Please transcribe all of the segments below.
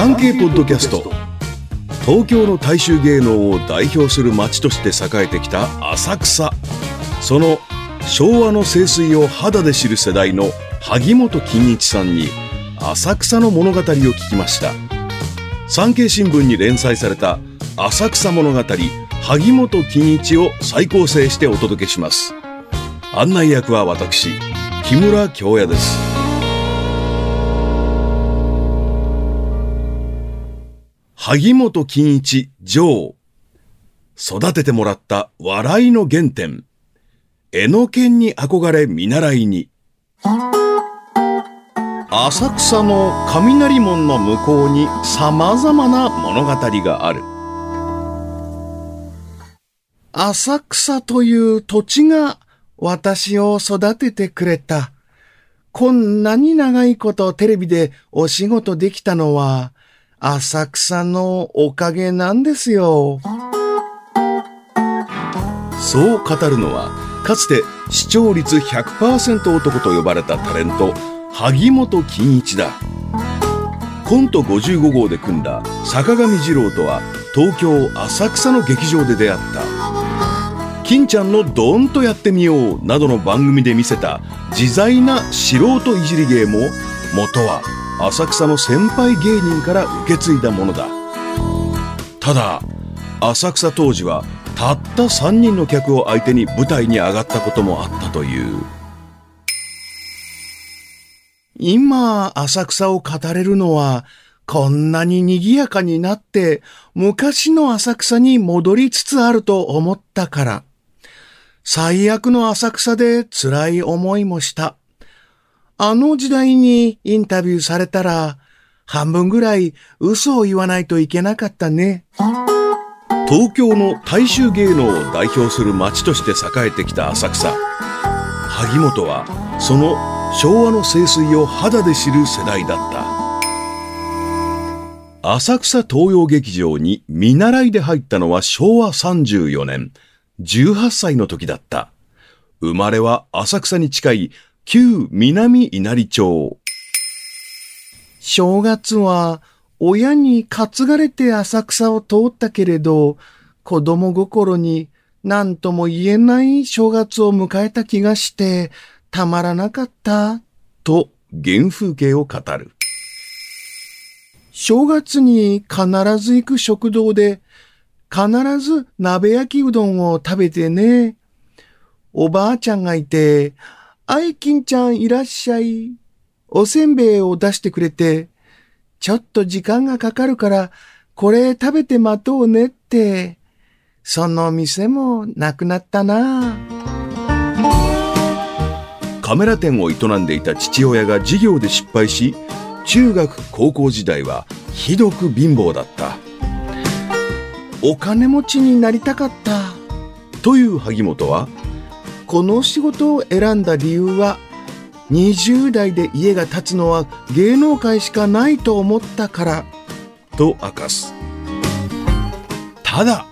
産経ポッドキャスト。東京の大衆芸能を代表する街として栄えてきた浅草。その昭和の清水を肌で知る世代の萩本欽一さんに浅草の物語を聞きました。産経新聞に連載された浅草物語萩本欽一を再構成してお届けします。案内役は私木村京也です。萩本欽一女育ててもらった笑いの原点。江ノ県に憧れ見習いに。浅草の雷門の向こうに様々な物語がある。浅草という土地が私を育ててくれた。こんなに長いことテレビでお仕事できたのは浅草のおかげなんですよ。そう語るのはかつて視聴率100%男と呼ばれたタレント萩本欽一だ。コント55号で組んだ坂上二郎とは東京浅草の劇場で出会った。金ちゃんのドーンとやってみようなどの番組で見せた自在な素人いじり芸も元は浅草の先輩芸人から受け継いだものだ。ただ、浅草当時はたった3人の客を相手に舞台に上がったこともあったという。今、浅草を語れるのは、こんなに賑やかになって、昔の浅草に戻りつつあると思ったから。最悪の浅草で辛い思いもした。あの時代にインタビューされたら、半分ぐらい嘘を言わないといけなかったね。東京の大衆芸能を代表する街として栄えてきた浅草。萩本は、その昭和の清水を肌で知る世代だった。浅草東洋劇場に見習いで入ったのは昭和34年。18歳の時だった。生まれは浅草に近い旧南稲荷町。正月は親に担がれて浅草を通ったけれど、子供心に何とも言えない正月を迎えた気がしてたまらなかった、と原風景を語る。正月に必ず行く食堂で必ず鍋焼きうどんを食べてね。おばあちゃんがいて、あいきんちゃんいらっしゃい。おせんべいを出してくれて、ちょっと時間がかかるから、これ食べて待とうねって。その店もなくなったな。カメラ店を営んでいた父親が事業で失敗し、中学高校時代はひどく貧乏だった。お金持ちになりたかったという萩本はこの仕事を選んだ理由は20代で家が建つのは芸能界しかないと思ったから。と明かす。ただ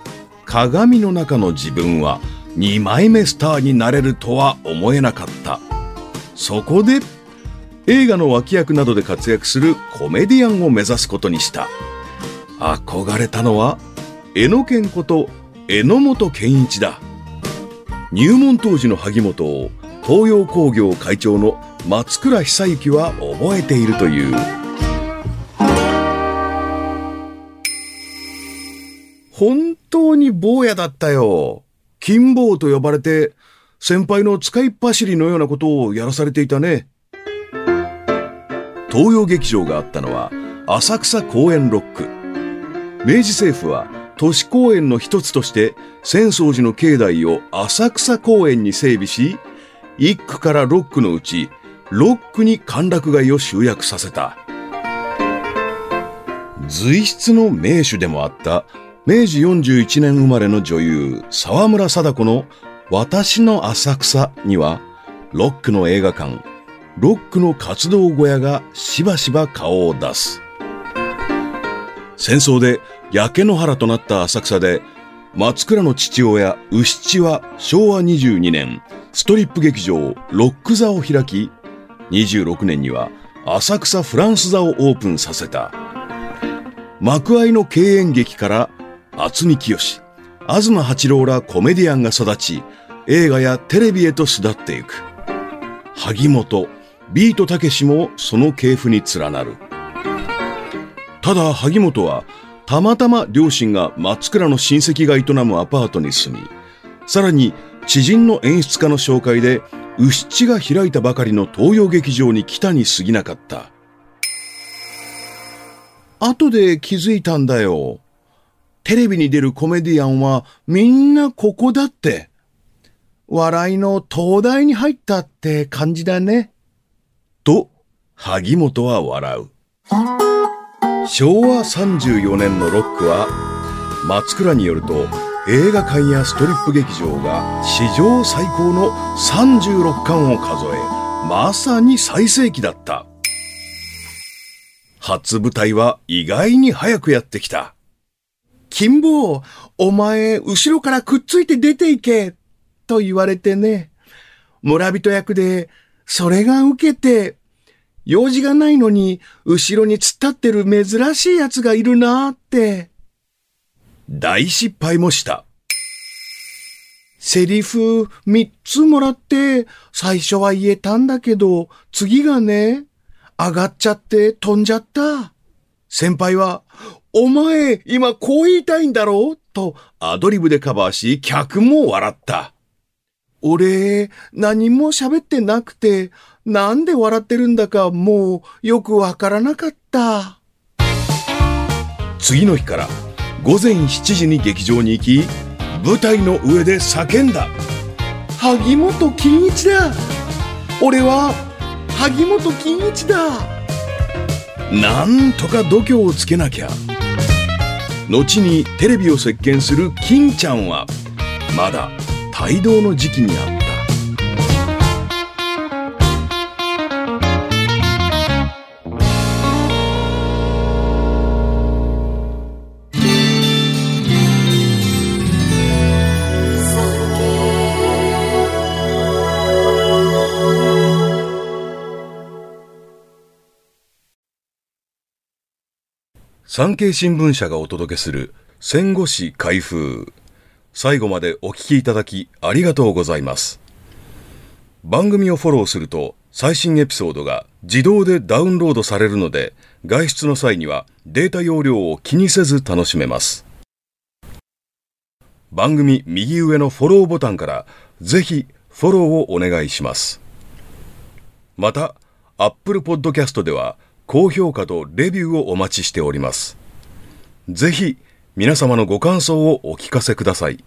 鏡の中の自分は2枚目スターになれるとは思えなかった。そこで映画の脇役などで活躍するコメディアンを目指すことにした。憧れたのは江野健こと榎本健一だ。入門当時の萩本を東洋工業会長の松倉久之は覚えているという。本当に坊やだったよ。金坊と呼ばれて先輩の使いっ走りのようなことをやらされていたね。東洋劇場があったのは浅草公園ロック。明治政府は都市公園の一つとして浅草寺の境内を浅草公園に整備し、一区から六区のうち六区に歓楽街を集約させた。随筆の名手でもあった明治41年生まれの女優沢村貞子の私の浅草にはロックの映画館、ロックの活動小屋がしばしば顔を出す。戦争で焼け野原となった浅草で、松倉の父親、牛地は昭和22年、ストリップ劇場、ロック座を開き、26年には浅草フランス座をオープンさせた。幕愛の敬遠劇から渥美清、東八郎らコメディアンが育ち、映画やテレビへと巣立っていく。萩本、ビートたけしもその系譜に連なる。ただ萩本はたまたま両親が松倉の親戚が営むアパートに住み、さらに知人の演出家の紹介で牛地が開いたばかりの東洋劇場に来たに過ぎなかった。後で気づいたんだよ。テレビに出るコメディアンはみんなここだって。笑いの東大に入ったって感じだね。と、萩本は笑う。昭和34年のロックは、松倉によると、映画館やストリップ劇場が史上最高の36巻を数え、まさに最盛期だった。初舞台は意外に早くやってきた。金坊、お前、後ろからくっついて出ていけ、と言われてね。村人役で、それが受けて、用事がないのに、後ろに突っ立ってる珍しい奴がいるなーって。大失敗もした。セリフ三つもらって、最初は言えたんだけど、次がね、上がっちゃって飛んじゃった。先輩は、お前、今こう言いたいんだろ？うとアドリブでカバーし、客も笑った。俺、何も喋ってなくて、なんで笑ってるんだかもうよくわからなかった。次の日から午前7時に劇場に行き、舞台の上で叫んだ。萩本欽一だ俺は萩本欽一だなんとか度胸をつけなきゃ。後にテレビを席巻する金ちゃんは、まだ帯同の時期にあった。産経新聞社がお届けする戦後史開封。最後までお聞きいただきありがとうございます。番組をフォローすると最新エピソードが自動でダウンロードされるので外出の際にはデータ容量を気にせず楽しめます。番組右上のフォローボタンからぜひフォローをお願いします。また、Apple Podcast では高評価とレビューをお待ちしております。ぜひ皆様のご感想をお聞かせください。